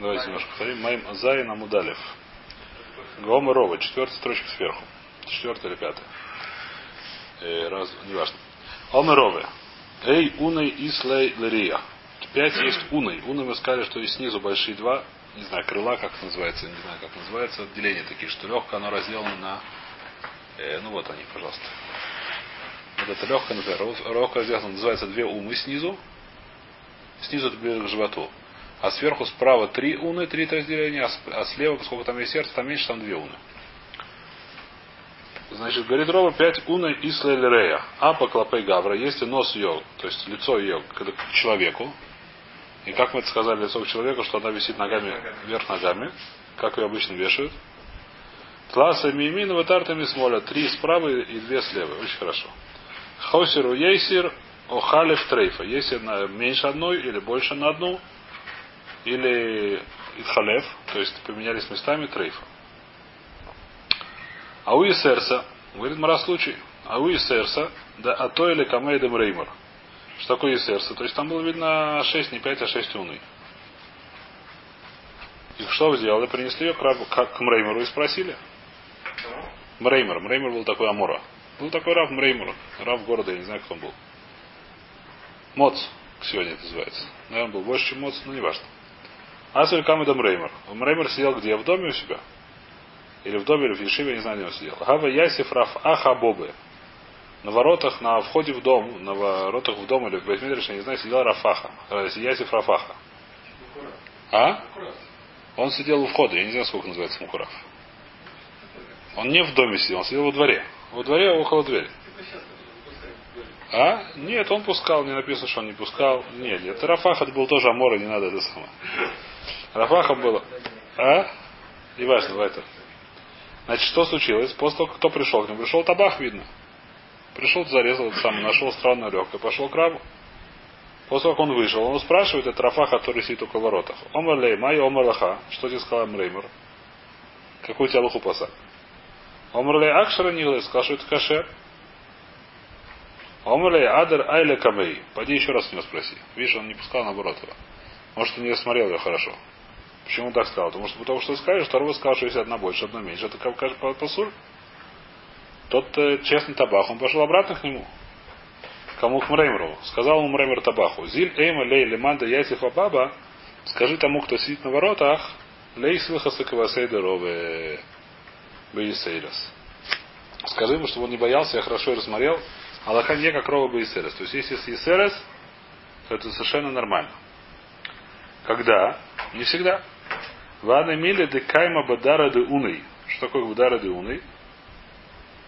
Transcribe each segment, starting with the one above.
Давайте немножко повторим. Майм Зайн Амудалев. Гома четвертая строчка сверху. Четвертая или пятая. Э, раз, неважно. Ома. Эй, уной ислей лерия. Пять есть уной. Уной мы сказали, что есть снизу большие два, не знаю, крыла, как это называется, не знаю, как называется, отделения такие, что легкое, оно разделано на, э, ну вот они, пожалуйста. Вот это легкое, например, легкое разделано, называется две умы снизу, снизу это ближе к животу. А сверху справа три уны, три разделения, а слева, поскольку там есть сердце, там меньше, там две уны. Значит, говорит Роба, пять уны Исла Рея. А по клопей Гавра, если нос ее, то есть лицо ее к человеку, и как мы это сказали лицо к человеку, что она висит ногами вверх ногами, как ее обычно вешают. Тласа мимин ватартами смоля. Три справа и две слева. Очень хорошо. Хосеру ейсир охалев трейфа. Если меньше одной или больше на одну, или итхалев, то есть поменялись местами трейфа. А у Исерса, говорит Мара случай, а у Исерса, да а то или камейдем реймор. Что такое Исерса? То есть там было видно 6, не 5, а 6 уны. И что сделали? Принесли ее к, рабу, к Мреймеру и спросили. Мреймер. Мреймер был такой Амора. Был такой раб Мреймер. Раб города, я не знаю, кто он был. Моц сегодня это называется. Наверное, был больше, чем Моц, но не важно. Асуль Камеда Мреймер. Мреймер сидел где? В доме у себя? Или в доме, или в Ешиве, не знаю, где он сидел. Гава Ясиф Раф Аха Бобы. На воротах, на входе в дом, на воротах в дом или в Бейтмидриш, я не знаю, сидел Рафаха. Ясиф Рафаха. А? Он сидел у входа, я не знаю, сколько называется Мукурав. Он не в доме сидел, он сидел во дворе. Во дворе около двери. А? Нет, он пускал, не написано, что он не пускал. Нет, нет. Рафаха это был тоже Амора, не надо это самое. Рафаха было. А? Не важно, в этом. Значит, что случилось? После того, кто пришел к нему? Пришел табах, видно. Пришел, зарезал это самое, нашел странную легкое, пошел к рабу. После того, как он вышел, он спрашивает, это Рафа, который сидит около воротах. Омар май лаха. Что тебе сказал Мреймер? Какую у тебя луху паса? Омар лей акшара нилы, сказал, что это кашер. Омар адер айля камей. Пойди еще раз у него спроси. Видишь, он не пускал наоборот его. Может, он не рассмотрел ее хорошо. Почему так сказал? Потому что потому что скажешь, второго сказал, что если одна больше, одна меньше. Это как посуль. Тот э, честный табах, он пошел обратно к нему. Кому к Мреймеру? Сказал ему Мреймер табаху. Зиль эйма лей леманда ясиф баба. Скажи тому, кто сидит на воротах, лей слыхаса кавасейдерове бейсейрас. Скажи ему, чтобы он не боялся, я хорошо рассмотрел. Аллаха не как рова бейсерес. То есть, если с то это совершенно нормально. Когда? Не всегда. Вана мили де кайма бадара де уной. Что такое бадара де уной?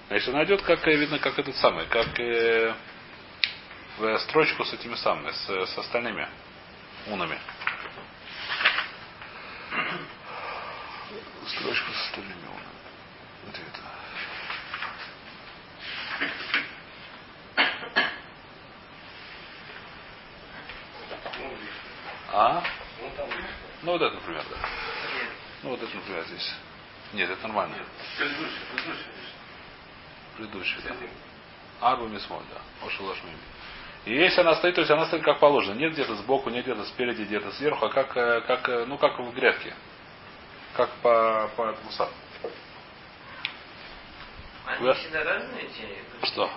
Значит, она идет как, видно, как этот самый, как э, в строчку с этими самыми, с, с остальными унами. Строчку с остальными унами. Где это? А? Ну вот это, например, да. Ну вот это, например, здесь. Нет, это нормально. Предыдущий, предыдущий. Предыдущий, да. Арбу мисмоль, да. Ошелош мими. И если она стоит, то есть она стоит как положено. Нет где-то сбоку, нет где-то спереди, где-то сверху, а как, как, ну, как в грядке. Как по, по этому саду. Они Да. всегда разные эти? Что?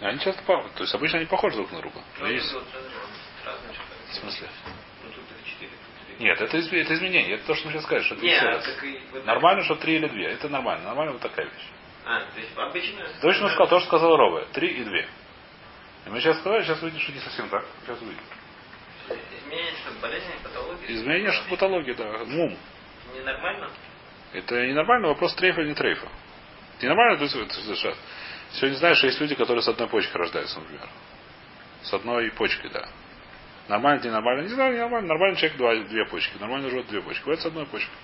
Они часто похожи. То есть обычно они похожи друг на друга. Ну, есть... В смысле? Ну тут их четыре, тут три. Нет, это, это изменение. Это то, что нельзя сказать, что это Не, еще а и вот- Нормально, что три или две. Это нормально. Нормально вот такая вещь. А, то есть обычно... Точно сказал то, что сказал Рове. Три и две. И мы сейчас сказали, сейчас увидим, что не совсем так. Сейчас увидим. Изменение, что болезнь, патология. Изменение, что патология, да. Мум. Ненормально? Это ненормально, вопрос трейфа или не трейфа. Ненормально, то есть? Сегодня знаешь, что есть люди, которые с одной почкой рождаются, например. С одной почкой, да. Нормально, не нормально, не знаю, не нормально. Нормальный человек два, две почки. Нормальный живот две почки. Бывает с одной почкой.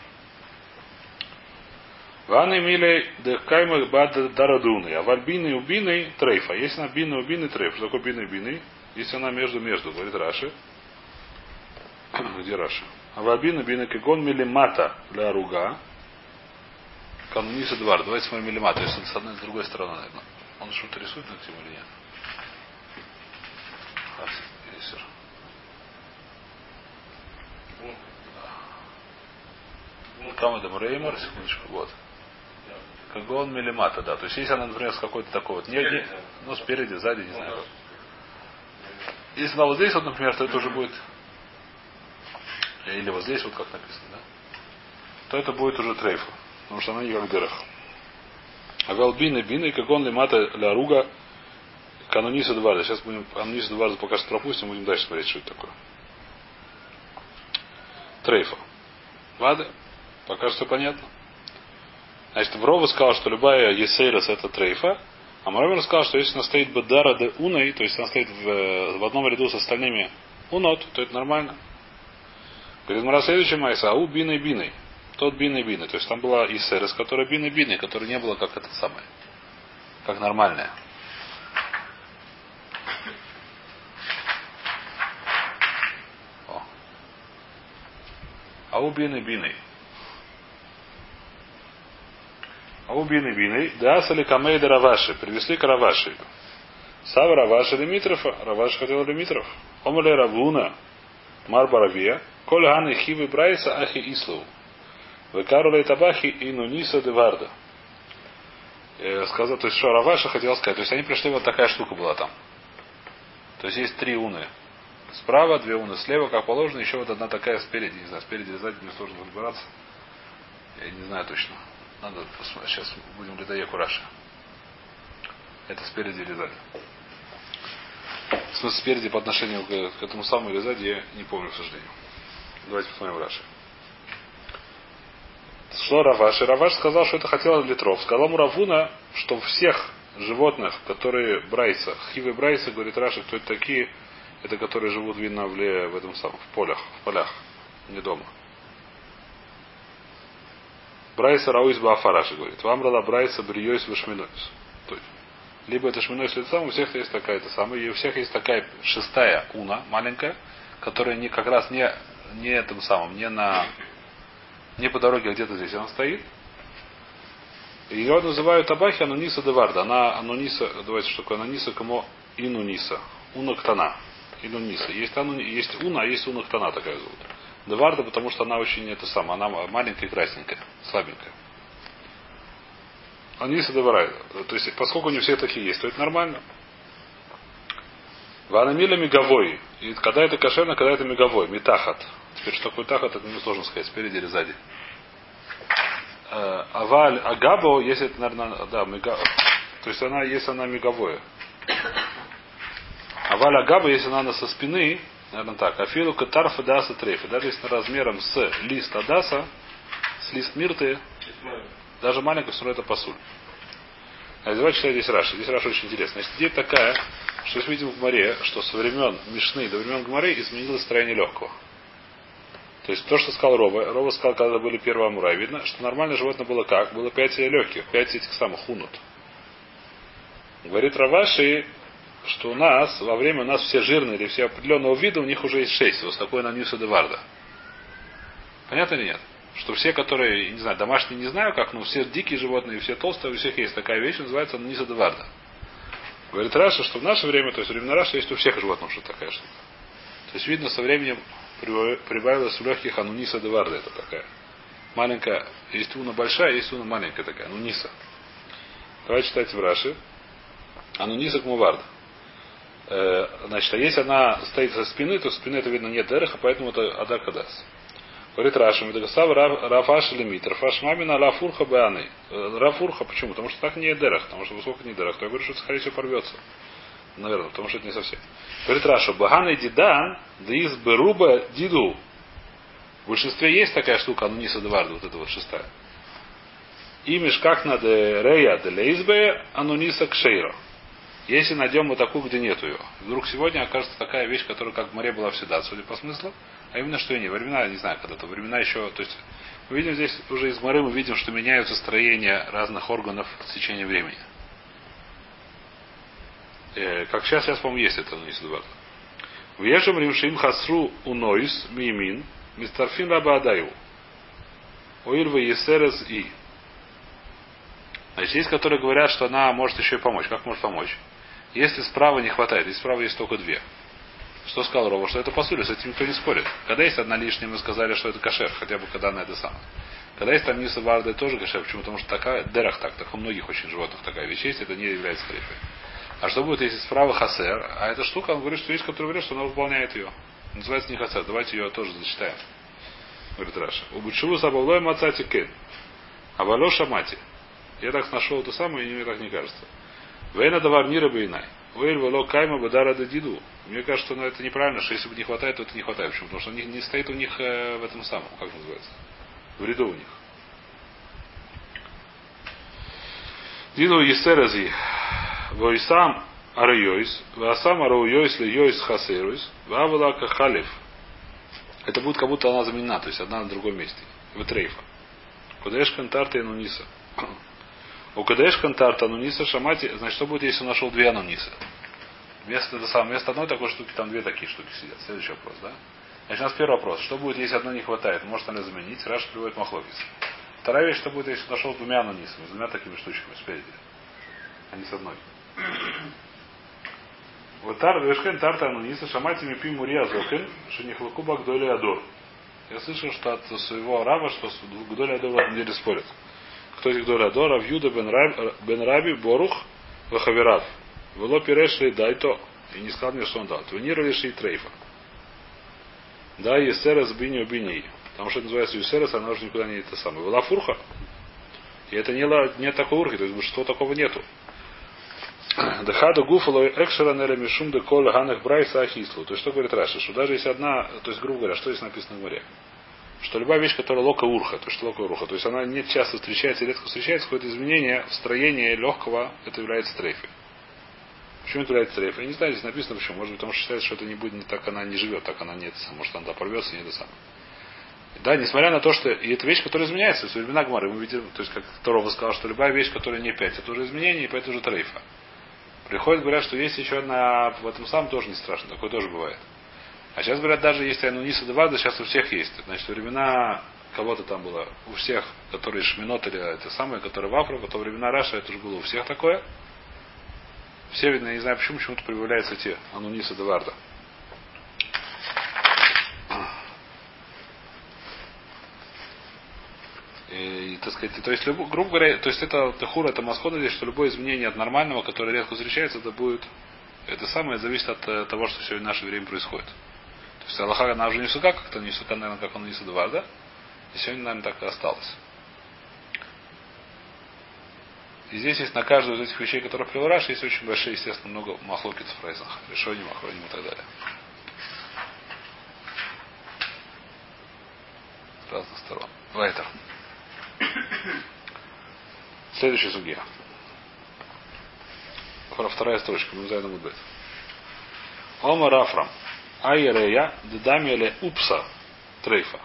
Ваны милей дехкаймы бад дарадуны. А вальбины убины трейфа. Если она бины убины трейф. Что такое бины убины? Если она между между, говорит Раши. Где Раши? А вальбины бины кегон милимата для руга. Кануниса двар. Давайте смотрим милимата. Если с одной и с другой стороны, наверное. Он что-то рисует на тему или нет? Хас, кама демреймор, секундочку, вот. Кагон милимата, да. То есть если она, например, с какой-то такой вот, не, не, ну спереди, сзади, не знаю. Если она вот здесь вот, например, то это уже будет или вот здесь вот как написано, да? То это будет уже трейфа. Потому что она не как дырах. А галбины бины, как он лимата ля руга, канониса дварда. Сейчас будем анониса дварда пока что пропустим, будем дальше смотреть, что это такое. Трейфа. Вады? Пока что понятно. Значит, Врова сказал, что любая есейрос это трейфа, а Маровер сказал, что если она стоит бедара де уной, то есть она стоит в, в одном ряду с остальными унот, то это нормально. Говорит, Мара следующая майса, ау биной биной. Тот биной биной. То есть там была исерес, которая биной биной, которая не была как это самое. Как нормальная. О. Ау биной биной. Ау биной биной. Да асали камей раваши. Привезли к раваши. Сава раваши лимитрофа. Раваши хотел лимитров. Омале равуна. Марбаравия. Коль ганы хивы брайса ахи ислу. Векарулей табахи и нуниса деварда. Сказал, то есть что Раваша хотел сказать. То есть они пришли, вот такая штука была там. То есть есть три уны. Справа, две уны слева, как положено, еще вот одна такая спереди, не знаю, спереди или сзади, мне сложно разбираться. Я не знаю точно. Надо посмотреть. Сейчас будем ледоеку Раши. Это спереди или сзади. В смысле, спереди по отношению к, к этому самому или сзади, я не помню, к сожалению. Давайте посмотрим Раши. Шло Раваш, и Раваш сказал, что это хотел Литров. Сказал ему Равуна, что всех животных, которые брайса, хивы брайса, говорит Раши, кто это такие, это которые живут видно в, в этом самом, в полях, в полях, не дома. Брайса Рауис Баафараши говорит. Вам рала Брайса Бриойс Вашминойс. То есть, либо это шминой лицом, у всех есть такая это самая, и у всех есть такая шестая уна, маленькая, которая не как раз не не этим самым, не на не по дороге, а где-то здесь она стоит. Ее называют Абахи Ануниса Деварда. Она Ануниса, давайте что такое Ануниса, кому Инуниса. Уна Инуниса. Есть, ану, есть Уна, а есть Уна такая зовут. Деварда, потому что она очень это самое, она маленькая и красненькая, слабенькая. Аниса Деварда. То есть, поскольку не все такие есть, то это нормально. Ванамиля меговой. И когда это кошерно, когда это меговой. Митахат. Теперь что такое тахат, это не сложно сказать, спереди или сзади. Э, аваль агабо, если это, наверное, да, мега... То есть она, если она меговое. Аваль агабо, если она со спины, наверное так. Афилу катарфа даса трейфа. Даже если размером с лист адаса, с лист мирты, даже маленькая, все равно это посуль. А давайте читать здесь Раши. Здесь Раша очень интересно. Значит, идея такая, что мы видим в море, что со времен Мишны до времен Гмары изменилось строение легкого. То есть то, что сказал Рова, Рова сказал, когда были первые амура, видно, что нормальное животное было как? Было пять легких, пять этих самых хунут. Говорит Рав Аши, что у нас, во время у нас все жирные или все определенного вида, у них уже есть шесть. Вот такой עינוניתא דוורדא. Понятно или нет? Что все, которые, не знаю, домашние не знаю как, но все дикие животные, все толстые, у всех есть такая вещь, называется עינוניתא דוורדא. Говорит Раши, что в наше время, то есть времена Раши, есть у всех животных что такая штука. То есть видно со временем прибавилась в легких עינוניתא דוורדא. Это такая. Маленькая. Есть уна большая, есть уна маленькая такая. Ануниса. Давайте читать в Раши. Ануниса кмувард. Э, значит, а если она стоит со спины, то спины это видно нет дереха, поэтому это адакадас. Говорит Раша, Медагасав Рафаш лимит. Рафаш мамина Рафурха Беаны. Э, Рафурха, почему? Потому что так не дерах. Потому что высоко не дерах. То я говорю, что скорее всего порвется. Наверное, потому что это не совсем. Говорит Раша, Багана и Дидан, да из Беруба Диду. В большинстве есть такая штука, ну не Садварда, вот эта вот шестая. Имиш как надо Рея де Лейзбе, Ануниса Кшейро. Если найдем вот такую, где нету ее. Вдруг сегодня окажется такая вещь, которая как в море была всегда, судя по смыслу, а именно что и не. Времена, не знаю, когда-то, времена еще, то есть мы видим здесь уже из моры, мы видим, что меняются строения разных органов в течение времени. Э, как сейчас, сейчас, по-моему, есть это, но не Сидвар. Вешем римшим хасру унойс мимин мистарфин раба адаю. Есерес и. Значит, есть, которые говорят, что она может еще и помочь. Как может помочь? Если справа не хватает, если справа есть только две. Что сказал Рова? Что это посуля, с этим никто не спорит. Когда есть одна лишняя, мы сказали, что это кашер, хотя бы когда она это самое. Когда есть там ниса варда, тоже кашер. Почему? Потому что такая, дерах так, так у многих очень животных такая вещь есть, это не является трейфой. А что будет, если справа хасер? А эта штука, он говорит, что есть, который говорит, что она выполняет ее. Называется не хасер. Давайте ее тоже зачитаем. Говорит Раша. Убучеву сабавлой мацати кен. А вало шамати. Я так нашел это самое, и мне так не кажется. Вейна давар мира бейнай. Уэль вало кайма бадара диду. Мне кажется, что ну, это неправильно, что если бы не хватает, то это не хватает. Почему? Потому что не, не стоит у них э, в этом самом, как называется, в ряду у них. Дину есерази. Войсам арайойс. Васам арайойс ли йойс хасеруис. Вавала кахалев. Это будет как будто она заменена, то есть одна на другом месте. В трейфа. Кудеш кантарта и нуниса. У Кадеш Кантарта Ануниса Шамати, значит, что будет, если он нашел две Ануниса? Вместо, это самое, вместо одной такой штуки там две такие штуки сидят. Следующий вопрос, да? Значит, у нас первый вопрос. Что будет, если одной не хватает? Может она заменить? Раш приводит Махлокис. Вторая вещь, что будет, если нашел двумя анонисами, с двумя такими штучками спереди, а не с одной. Вот тар, вешкен тарта ануниса, шамати мипи мурия зокен, шенихлаку багдоли адор. Я слышал, что от своего раба, что Гдоли Адор в этом деле спорят. Кто из Гдоли Адор? Авьюда бен Раби, Борух Вахаверат. Вело перешли дай то. И не сказал мне, что он дал. Твенировали ши трейфа. Да, Есерес бини убини. Потому что это называется Юсерес, она уже никуда не это самое. Была фурха. И это не, не такой урхи, то есть большинство такого нету. Дахада гуфало экшера нера мишум де кола ганах брайса ахислу. То есть что говорит Раша? Что даже если одна, то есть грубо говоря, что здесь написано в море? Что любая вещь, которая лока урха, то есть лока урха, то есть она не часто встречается, редко встречается, какое-то изменение в строении легкого, это является трейфой. Почему это является трейфой? Я не знаю, здесь написано почему. Может быть, потому что считается, что это не будет, не так она не живет, так она нет. Может, она порвется и не до самого. Да, несмотря на то, что и это вещь, которая изменяется, в времена Гмары мы видим, то есть как Торова сказал, что любая вещь, которая не 5, это уже изменение, и поэтому уже трейфа. Приходят, говорят, что есть еще одна, в этом самом тоже не страшно, такое тоже бывает. А сейчас говорят, даже если Ануниса Деварда, сейчас у всех есть. Значит, времена кого-то там было, у всех, которые Шминот или это самое, которые в Африку, то времена Раша это уже было у всех такое. Все, видно, не знаю почему, почему-то прибавляются те Ануниса Деварда. И, так сказать, то есть, люб, грубо говоря, то есть это Техура, это масхода здесь, что любое изменение от нормального, которое редко встречается, это будет, это самое зависит от э, того, что сегодня в наше время происходит. То есть Аллаха, она уже не сука, как-то не сука, наверное, как он не судвар, да? И сегодня, наверное, так и осталось. И здесь есть на каждую из этих вещей, которые привел Раш, есть очень большие, естественно, много махлокиц в прайзах, решением, охроним и так далее. С разных сторон. Вайтер. Следующая судья. Вторая строчка. Мы знаем Мудбет. Ома Рафрам. Айрея дедамиеле упса трейфа.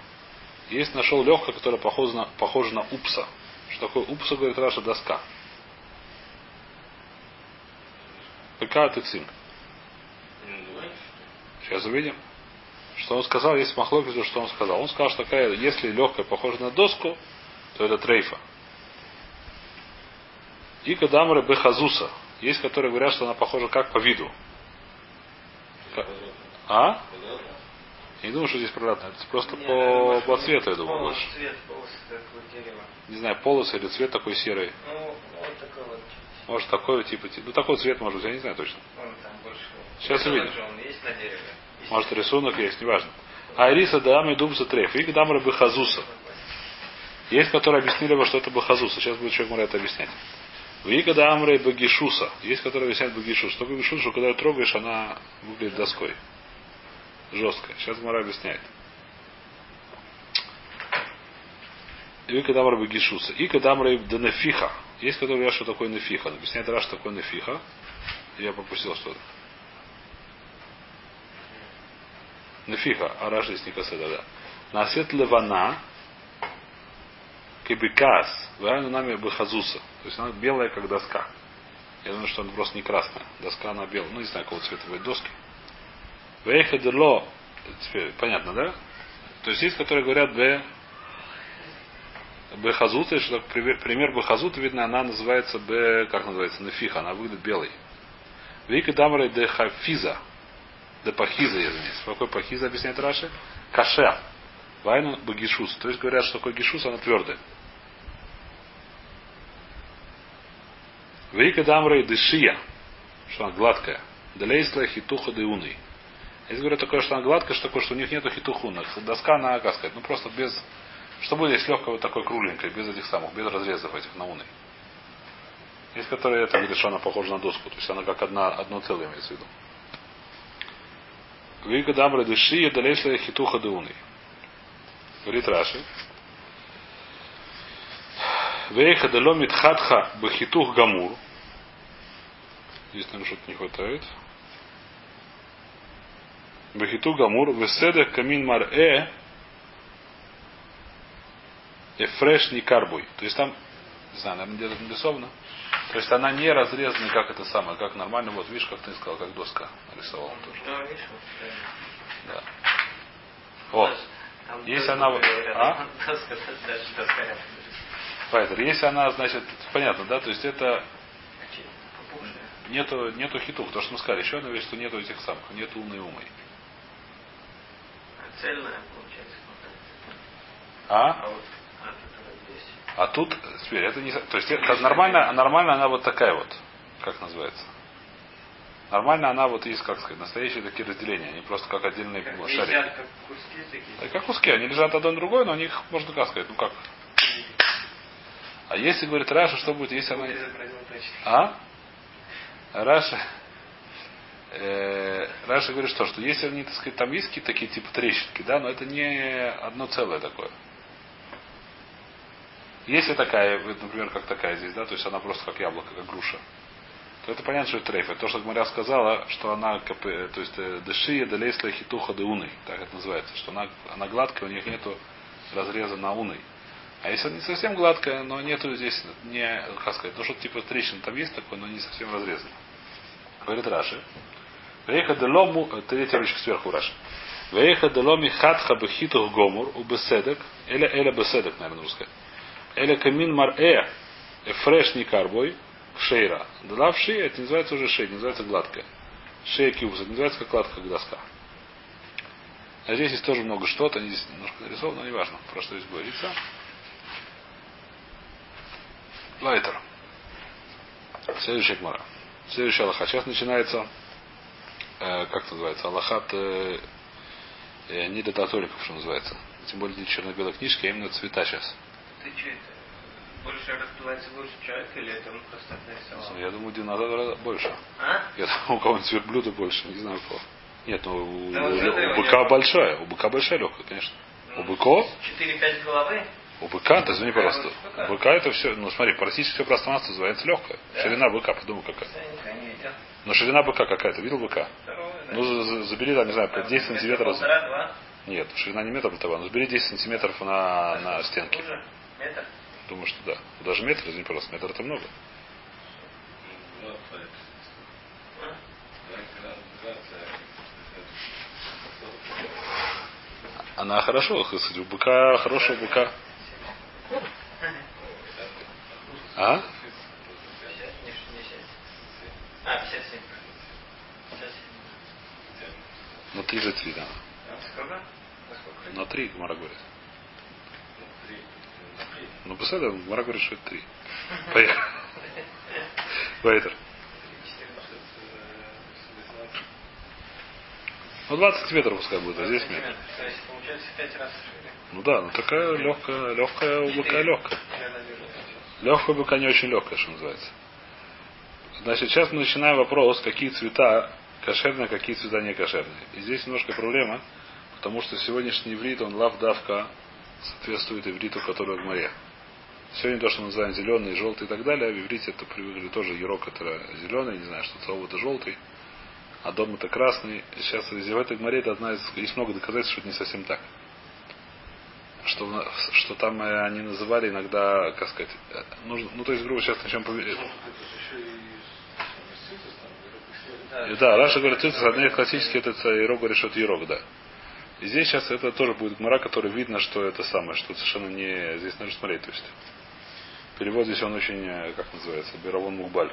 Есть нашел легкое, которое похоже на, похоже на упса. Что такое упса, говорит Раша, доска. Какая ты цим? Сейчас увидим. Что он сказал, есть махлокис, что он сказал. Он сказал, что такая, если легкая похожа на доску, то это трейфа. И кадамры бехазуса. Есть, которые говорят, что она похожа как по виду. А? Я не думаю, что здесь прорабно. Это просто Нет, по, по цвету, я думаю, больше. Цвет, полосы, не знаю, полосы или цвет такой серый. Ну, вот такой вот. Может такой типа, ну такой цвет может быть, я не знаю точно. Сейчас увидим. Может рисунок есть, неважно. Айриса дам и думса треф. И дамра бехазуса. Есть, которые объяснили бы, что это Бахазуса. Сейчас будет человек это объяснять. Вигада Амрей Багишуса. Есть, которые объясняют Багишус. Что Багишус, что когда ее трогаешь, она выглядит доской. Жесткая. Сейчас Мара объясняет. Вигада Амрей Багишуса. И когда Амрей Денефиха. Есть, которые говорят, что такое Нефиха. Объясняет Раш, что такое Нефиха. Я пропустил что-то. Нефиха. А Раш здесь не касается, да. Насет Левана кебекас, вайну нами бахазуса. То есть она белая, как доска. Я думаю, что она просто не красная. Доска она белая. Ну, не знаю, какого цвета будет доски. Вейхадерло. Понятно, да? То есть есть, которые говорят б Бехазута, что пример Бехазута, видно, она называется Б, как называется, Нефиха, она выглядит белой. Вика Дамрай де Хафиза, де Пахиза, я. Какой Пахиза объясняет Раши? Каше. Вайну багишус. То есть говорят, что такое гишус, она твердая. Вейка дамрей дышия, что она гладкая. Далейсла хитуха деуны. Если говорят такое, что она гладкая, что такое, что у них нету хитухуна. Доска, она, как ну просто без... Что будет, если легкая вот такой кругленькой, без этих самых, без разрезов этих на уны. Есть, которые это говорит, что она похожа на доску. То есть она как одна, одно целое имеется в виду. Вика дамры дыши далейшля хитуха деуны. Говорит Раши. Вейха даломит хатха бахитух гамур. Здесь, наверное, что-то не хватает. Бахитух гамур. Веседа камин мар э эфреш не карбуй. То есть там, не знаю, наверное, где-то нарисовано. То есть она не разрезана, как это самое, как нормально. Вот видишь, как ты сказал, как доска нарисовал тоже. Да, видишь, вот, Да. О, там Если она вот- а? Файтер, если она, значит, понятно, да, то есть это нету, нету хитух, то, что мы сказали, еще одна вещь, что нету этих самых, нету умной умой. А цельная получается. А? А вот, а. А тут, теперь, это не, то есть это нормально, нормально она вот такая вот, как называется. Нормально она вот есть, как сказать, настоящие такие разделения, они просто как отдельные Как шарики. висят, как куски такие. Да, как куски, они лежат одно на другое, но у них можно как сказать, ну как. А если говорит Раши, что будет, если она... А? Раши. Э, Раши говорит, что, что если они, так сказать, там есть какие-то такие типа трещинки, да, но это не одно целое такое. Если такая, например, как такая здесь, да, то есть она просто как яблоко, как груша, то это понятно, что это трейф. Это то, что Гмаря сказала, что она, бы, то есть, э, дышия, делейсла, хитуха, деуны, так это называется, что она, она гладкая, у них нету разреза на уны. А если она не совсем гладкая, но нету здесь, не, как сказать, ну что-то типа трещин там есть такое, но не совсем разрезано. Говорит Раши. Вейха делому, э, третья ручка сверху Раши. Вейха деломи хатха бехитух гомур у беседек, или эля беседек, наверное, нужно сказать. Эля камин мар э, эфреш не карбой, шейра. Дала в это называется уже шея, называется гладкая. Шея не называется как гладкая, как доска. А здесь есть тоже много что-то, они здесь немножко нарисованы, но не важно, про что здесь говорится. Лайтер. Следующая гмара. Следующая Аллаха. Сейчас начинается, э, как это называется, Аллахат э, э, не дататориков, что называется. Тем более не черно-белой книжки, а именно цвета сейчас. Ты что это? Больше раздувается больше человек или это он просто нарисовал? Я думаю, динозавра больше. А? Я думаю, у кого-нибудь верблюда больше, не знаю у кого. Нет, ну у, Да у- быка большая, у быка большая легкая, конечно. У быков, 4-5 головы? у быка, ты извини, Быка, пожалуйста, у быка это все, ну смотри, практически все пространство называется легкое. Да. Ширина быка, подумай какая. Но ширина быка какая? Ты видел быка? Да. Ну, за- за- забери там, не знаю, Там 10 метра сантиметров. Нет, ширина не метр полтора, но забери 10 сантиметров на, на стенке. Метр? Думаю, что да. Даже метр, извини, пожалуйста, метр это много. Она хорошо, сказать, у быка, хорошего быка. А? 50, не 60. А, 57. Ну, три же три, да. На три, Гмара говорит. Ну, посмотри, Гмара говорит, что это три. Поехали. Вейтер. Ну, 20 сантиметров пускай будет, а здесь метр. То есть получается 5 раз шире. Ну да, ну такая легкая, легкая у быка легкая. Легкая у быка не очень легкая, что называется. Значит, сейчас мы начинаем вопрос, какие цвета кошерные, какие цвета не кошерные. И здесь немножко проблема, потому что сегодняшний иврит, он лавдавка соответствует ивриту, который в море. Сегодня то, что мы называем зеленый, желтый и так далее, а в иврите это привыкли тоже ерок, это зеленый, не знаю, что слово это желтый, а дом это красный. Сейчас в этой море это одна из, есть много доказательств, что это не совсем так. Что, что там э, они называли иногда, как сказать, э, нужно, ну то есть, грубо сейчас начнем поверить. Да, Раша говорит, классический это Ирок говорит, что это Ирок, да. И здесь сейчас это тоже будет мара, который видно, что это самое, что совершенно не... Здесь нужно смотреть, то есть. Перевод здесь он очень, э, как называется, Биравон Мухбаль.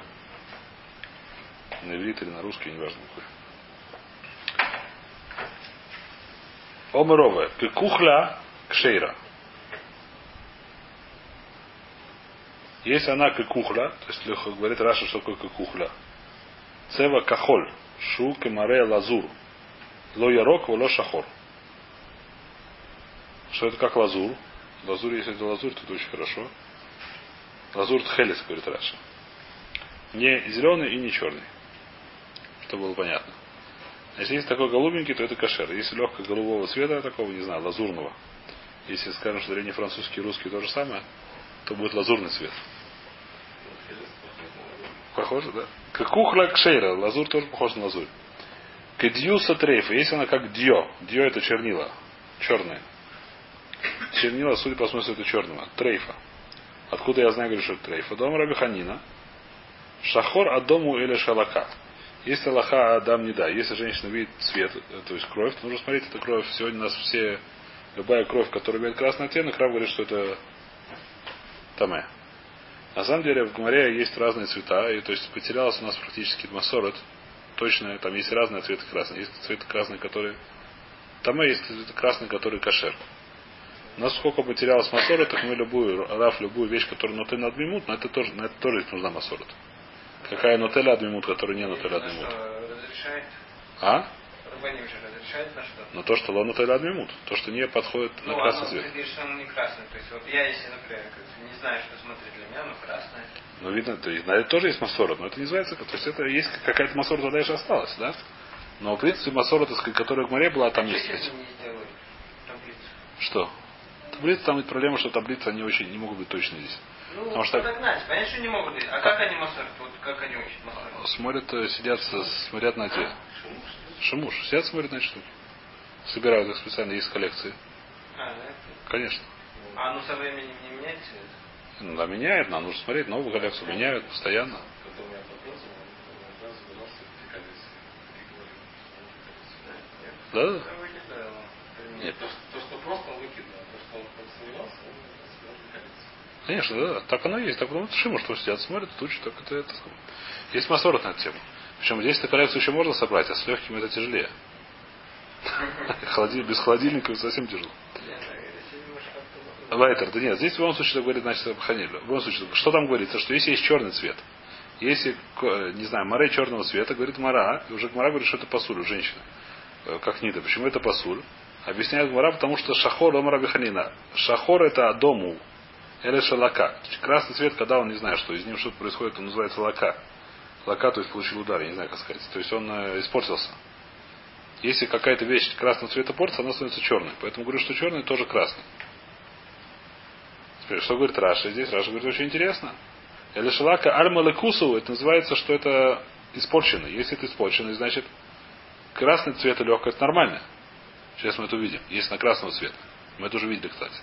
На иврит или на русский, неважно какой. Омеровая. Пекухля кшейра. Если она кухля, то есть говорит Раша, что такое кухля. Цева кахоль, шу кемаре лазур. Ло ярок, ло шахор. Что это как лазур? Лазур, если это лазур, то это очень хорошо. Лазур тхелес, говорит Раша. Не зеленый и не черный. Чтобы было понятно. Если есть такой голубенький, то это кошер. Если легкого голубого цвета, такого, не знаю, лазурного. Если скажем, что древний французский и русский то же самое, то будет лазурный цвет. Похоже, да? Кухла кшейра. Лазур тоже похож на лазурь. Кедьюса трейфа. Если она как дьо. Дьо это чернила. Черные. Чернила, судя по смыслу, это черного. Трейфа. Откуда я знаю, говорю, что это трейфа? Дом Раби. Шахор Адому или Шалака. Если Аллаха Адам не да, если женщина видит цвет, э, то есть кровь, то нужно смотреть, это кровь. Сегодня у нас все, любая кровь, которая имеет красный оттенок, Рав говорит, что это таме. На самом деле в Гумаре есть разные цвета, и то есть потерялась у нас практически масорот. Точно, там есть разные цветы красные. Есть цветы красные, которые... Там есть цветы красные, которые кошер. У нас сколько потерялось масора, так мы любую, раф, любую вещь, которую нотель адмимут, на это тоже, на это тоже нужна масорот. Какая нотеля адмимут, которая не нотеля адмимут. Разрешает? А? Рабаним же разрешает на что? Но то, что лону тайла адмимут, то, что не подходит Ну, на красный оно, цвет. ты что оно не красное. То есть вот я, если, например, не знаю, что смотреть для меня, оно красное. Ну, видно, то есть, на это тоже есть масорот, но это не называется, то есть это есть какая-то масора тогда еще осталась, да? Но в принципе масора, так сказать, которая в море была, там а есть. не таблицу? Что? Таблица, там ведь проблема, что таблицы они очень не могут быть точны здесь. Ну, Потому что-. Понятно, что не могут. А как они массорят? Вот как они учат массорят? Смотрят, э, сидят, смотрят на те. Шимуш. Сидят, смотрят на эти штуки. Собирают их специально, есть коллекции. А, да? Конечно. А оно со временем не меняется? Ну, да, меняет, нам нужно смотреть, новую коллекцию меняют постоянно. Да, да. Нет. То, то, что просто выкидно, то, что он подсомневался, он. Конечно, да. Так оно и есть. Так ну, Шима, что сидят, смотрят, учат, так это, это. Есть масорот на эту тему. Причем здесь эту коллекцию еще можно собрать, а с легким это тяжелее. Без холодильника совсем тяжело. Лайтер, да нет, здесь в любом случае так говорит, значит, Ханиль. В любом случае, что там говорится, что если есть черный цвет, если, не знаю, море черного цвета, говорит Мара, и уже Мара говорит, что это пасуль у женщины. Э, Как Нида. Почему это пасуль? Объясняет Мара, потому что шахор омара биханина. Шахор это дому. Или шалака. Красный цвет, когда он не знает, что из него что-то происходит, он называется лака. Лака, то есть получил удар, я не знаю, как сказать. То есть он э, испортился. Если какая-то вещь красного цвета портится, она становится черной. Поэтому говорю, что черный тоже красный. Теперь, что говорит Раша здесь? Раша говорит, очень интересно. Или шалака альмалекусу, это называется, что это испорчено. Если это испорчено, значит красный цвет легкое это нормально. Сейчас мы это увидим. Если на красного цвета. Мы это уже видели, кстати.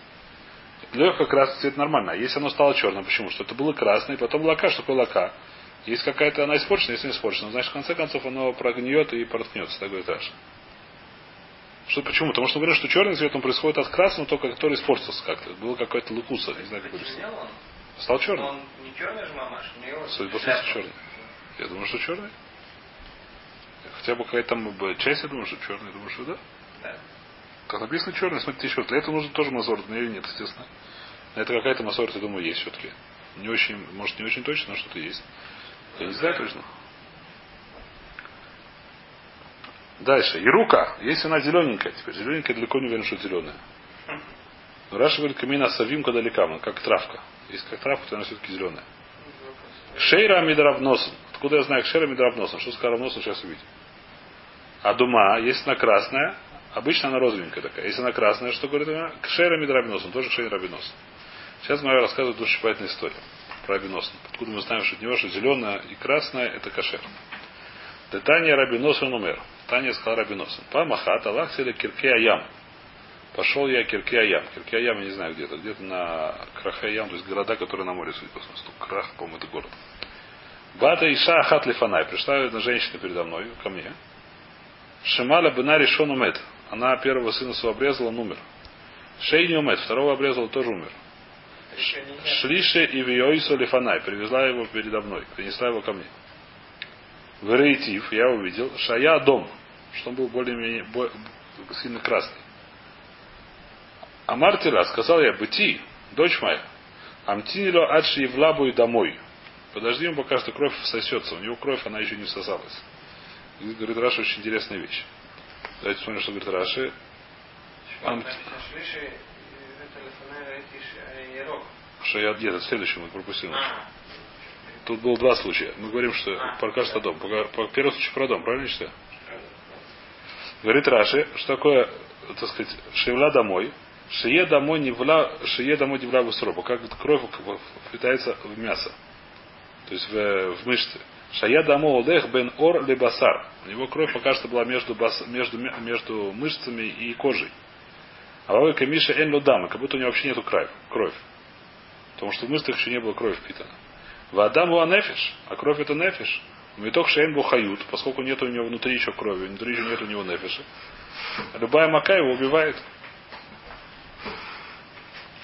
Легкое красный цвет нормально. А если оно стало черным, почему? Что это было красное, потом лака. Что такое лака? Есть какая-то, она испорчена, если не испорчена, значит, в конце концов, оно прогниет и проткнется. Так говорит Раша. Что, почему? Потому что говорят, что черный цвет он происходит от красного, только который испортился как-то. Было какой-то лукуса, не знаю, как он? Стал черным. Он не черный же мамаш, у него Судя по шляпа. смыслу черный. Я думаю, что черный. Хотя бы какая-то там часть, я думаю, что черный. Я думаю, что да. Да. Как написано черный, смотрите еще. Для этого нужно тоже мазор, но ее нет, естественно. Но это какая-то мазор, я думаю, есть все-таки. Не очень, может, не очень точно, но что-то есть. Я не знаю точно. Дальше. Ирука. Если она зелененькая, теперь зелененькая далеко не уверен, что зеленая. Но Раша говорит, камина савим кадаликама, как травка. Если как травка, то она все-таки зеленая. Шейра мидравносом. Откуда я знаю кшейра мидравносом? Что с равносом, сейчас увидим. А дума, если она красная, обычно она розовенькая такая. Если она красная, что говорит она? Кшейра мидравносом, тоже кшейра рабиносом. Сейчас Майя рассказывает душесчипательную историю про рабиносом. Откуда мы знаем, что от него, что зеленая и красная это кашер. Детания рабиносом умер. Таня сказал рабиносом. Памахат Аллах или кирке аям. Пошел я кирке аям. Кирке аям я не знаю где-то. Где-то на Крахе аям, то есть города, которые на море, судя по смыслу. Крах, по-моему, это город. Бата Иша Ахат Лифанай. Пришла одна женщина передо мной, ко мне. Шимала Бена решен умет. Она первого сына своего обрезала, он умер. Шей не умет, второго обрезала, тоже умер. Шлише и Виойсу Лифанай. Привезла его передо мной. Принесла его ко мне. В я увидел Шая дом, что он был более-менее бо- сильно красный. Амартила, сказал я, быти, дочь моя, амтинило адши евлабу и домой. Подожди ему, пока что кровь сосется. У него кровь, она еще не всосалась. И говорит Раша очень интересная вещь. Давайте посмотрим, что говорит Раши. Ам- Что я нет, это следующее мы пропустили. А, Тут было два случая. Мы говорим, что А. про каждый дом. По- Первый случай про дом, правильно читаю? Говорит Раши, что такое, так сказать, шевля домой. Шие домой не вла, шие домой не вла в. Как кровь впитается в мясо. То есть в, в мышцы. Шая домой олех бен ор ле басар. У него кровь пока что была между, бас, между, между мышцами и кожей. А вавы камиша эн лодама, как будто у него вообще нету кровь. кровь. Потому что в мышцах еще не было крови впитана. Была нефиш, а кровь это нефиш. Меток шейн бухают, поскольку нет у него внутри еще крови, внутри еще нет у него нефиша. Любая мака его убивает.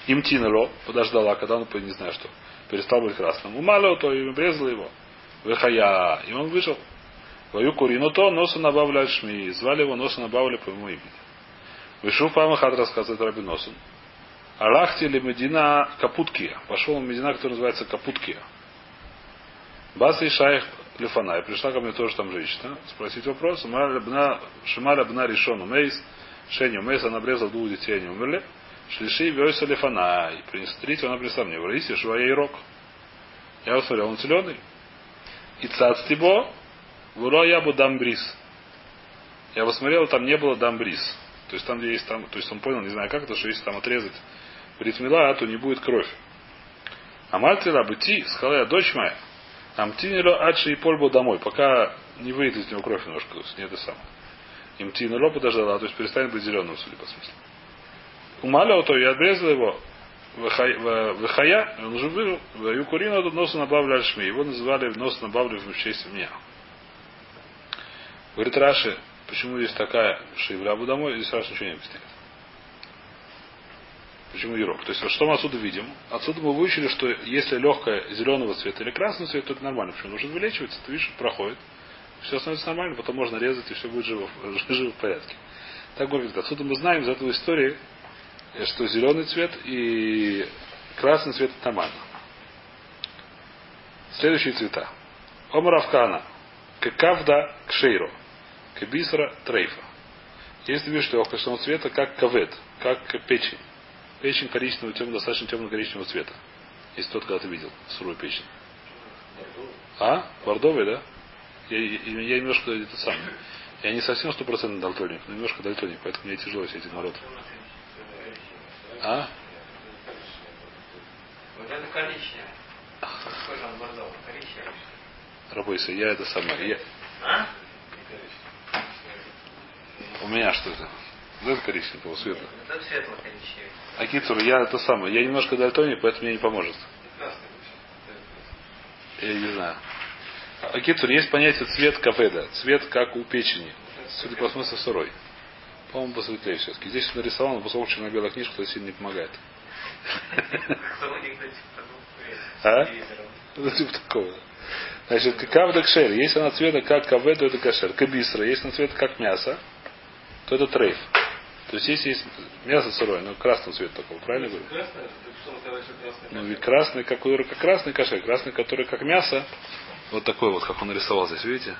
Им тинело, подождала, когда он, не знаю что, перестал быть красным. Умало, то и обрезала его. Выхая. И он вышел. Вою курину то, носа набавля шми. Звали его носа набавля по моему имени. Вышел Памахат рассказывает Раби Носун. Алахти или Медина Капуткия. Пошел в Медина, которая называется Капуткия. Баса и Шайх Лефанай. Пришла ко мне тоже там женщина. Спросить вопрос. Шималя Бна Ришону Мейс. Шеню Мейс. Она обрезала двух детей, они умерли. Шлиши Вёйса Лефанай. Принес третьего, она принесла мне. Враиси Швая Рок. Я посмотрел, он зеленый. И цац тибо. Вуро ябу дамбрис. Я посмотрел, там не было дамбрис. То есть там, где есть там, то есть он понял, не знаю как это, что если там отрезать ритмила, то не будет кровь. А мальтила быти, сказала я, дочь моя, амтинило адши и польбу домой, пока не выйдет из него кровь немножко, то есть не это самое. Имтинило подождала, то есть перестанет быть зеленым, судя по смыслу. Умалял то, я обрезал его, Выхая, он уже вырыл, Юкурина носа набавля альшми. Его называли нос набавля в честь меня. Говорит Раши, почему есть такая шивлябу домой, здесь Раши ничего не объясняет. Почему ерок? То есть, что мы отсюда видим? Отсюда мы выучили, что если легкая зеленого цвета или красного цвета, то это нормально. Почему? Нужно вылечиваться, ты видишь, проходит. Все становится нормально, потом можно резать, и все будет живо, живо в порядке. Так говорит, отсюда мы знаем из этого истории, что зеленый цвет и красный цвет это нормально. Следующие цвета. Омаравкана. Кавда кшейро. Кабисра трейфа. Если видишь легкого цвета, как кавет, как печень. Печень коричневого, темно, достаточно темно-коричневого цвета. Если тот когда-то видел сырую печень. А? Бордовый, да? Я, я, я немножко это сам. Я не совсем стопроцентный дальтоник, но немножко дальтоник, поэтому мне тяжело все эти народ. А? Вот это коричневый. Похоже на бордовый. Коричневый. Рабойся, я это самое. Я... А? У меня что это? Ну, это коричневого цвета. Это светло-коричневый. А я это самое. Я немножко дальтоник, поэтому мне не поможет. Я не знаю. А Кицур, есть понятие цвет каведа. Цвет как у печени. Судя по смыслу сырой. По-моему, посветлее все-таки. Здесь он нарисовал, но поскольку черно-белая книжка, то сильно не помогает. А? Ну, типа такого. Значит, кавда кшер. Если она цвета как каве, то это кашер. Кабисра. Если она цвета как мясо, то это трейф. То есть если есть мясо сырое, но красного цвета такого, правильно говорю? Красное? Ну ведь красный, который как красный кашер, красный, который как мясо, вот такой вот, как он нарисовал здесь, видите?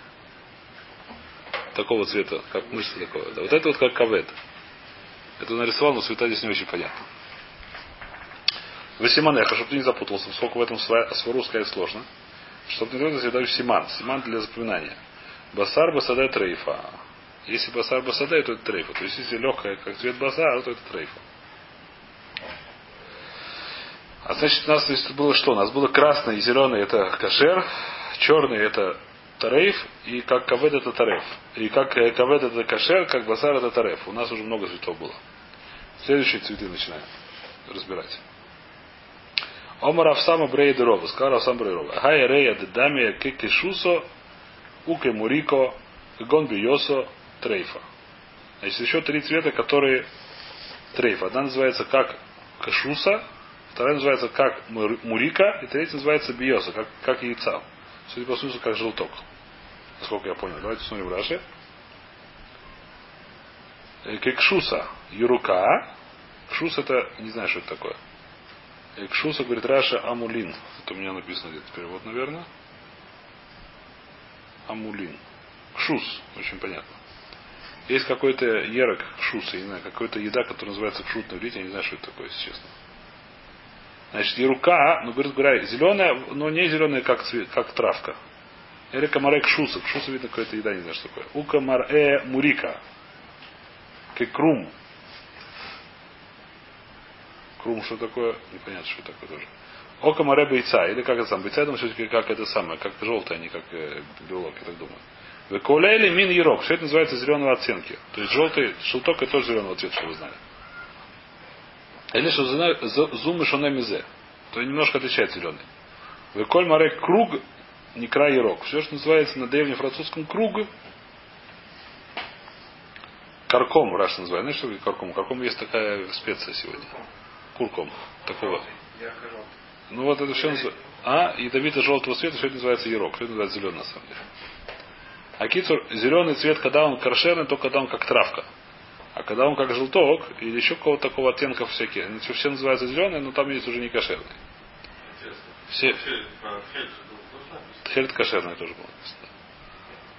Такого цвета, как мышца такого. Да. Вот это вот как кавет. Это нарисовал, но цвета здесь не очень понятно. Васиманеха, чтобы ты не запутался, поскольку в этом сва- свару сказать сложно. Чтобы не я даю симан. Симан для запоминания. Басар басаде трейфа. Если басар басаде, то это трейфа. То есть если легкая, как цвет басара, то это трейфа. А значит, у нас то есть, было что? У нас было красный и зеленый это кашер, черный это тарейф, и как кавед это тареф. И как э, кавед это кашер, как басар это тареф. У нас уже много цветов было. Следующие цветы начинаем разбирать. Омар Авсама Брей Дерова. Сказал Авсам Брей Дерова. Хай Рея Дедамия Кекишусо Уке Мурико Гон Биосо Трейфа. Значит, еще три цвета, которые трейф. Одна называется как кашуса, вторая называется как мур- мурика, и третья называется биоса, как, как яйца. Судя по смыслу, как желток. Насколько я понял. Давайте смотрим Раши. Э, Кекшуса юрука, Кшус это, не знаю, что это такое. И Кшуса говорит Раша Амулин. Это у меня написано где-то перевод, наверное. Амулин. Кшус, очень понятно. Есть какой-то ерок кшус, я не знаю, какая-то еда, которая называется кшут на я не знаю, что это такое, если честно. Значит, ерука, ну, говорит, говоря, зеленая, но не зеленая, как, цвет, как травка. Или камаре кшуса. Кшуса, видно, какая-то еда, не знаю, что такое. У камаре мурика. Кекрум. Крум, что такое? Непонятно, что такое тоже. Ока море бойца. Или как это сам? Бойца, я думаю, все-таки как это самое, как желтое, а не как э, белок, я так думаю. Веколейли мин ерок. Все это называется зеленого оттенки. То есть желтый шелток это тоже зеленого цвета, что вы знали. Или что зумы шоне мизе. То есть немножко отличается зеленый. Веколь море круг, не край ерок. Все, что называется на древнем французском круг, Карком, Раш называют. Знаешь, что такое карком? Карком есть такая специя сегодня. Курком. Такого. Ну вот это все называется. А, ядовито желтого цвета, все это называется ерок. Все это называется зеленый на самом деле. А кицур, зеленый цвет, когда он каршерный, только когда он как травка. А когда он как желток, или еще какого-то такого оттенка всякие, они все называются зеленые, но там есть уже не кошерные. Все. Хельт кошерный тоже был.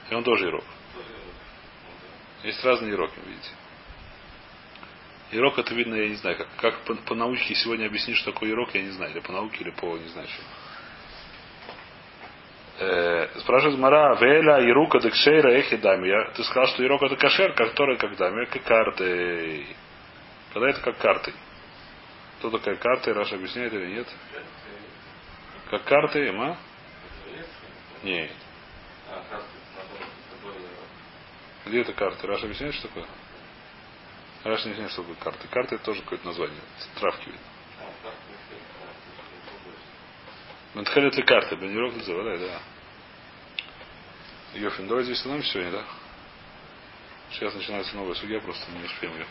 И он тоже ерок. Есть разные ироки, видите. Ирок это видно, я не знаю, как, как по, по науке сегодня объяснить, что такое ирок, я не знаю. Или по науке, или по не знаю что. Э, спрашивает Мара, Веля, Ирука, Декшейра, Эхи, Дамия. Ты сказал, что Ирок это кошер, который как Дамия, как карты. Когда это как карты. Кто такая карта, Раша объясняет или нет? Как карты, ма? Нет. Где это карты? Раша объясняет, что такое? Раша не объясняет, что такое карты. Карты это тоже какое-то название. Травки видно. Ментхелет ли карты? Бениров называли, да. Йофин, давай здесь остановимся сегодня, да? Сейчас начинается новая судья, просто не успеем ее.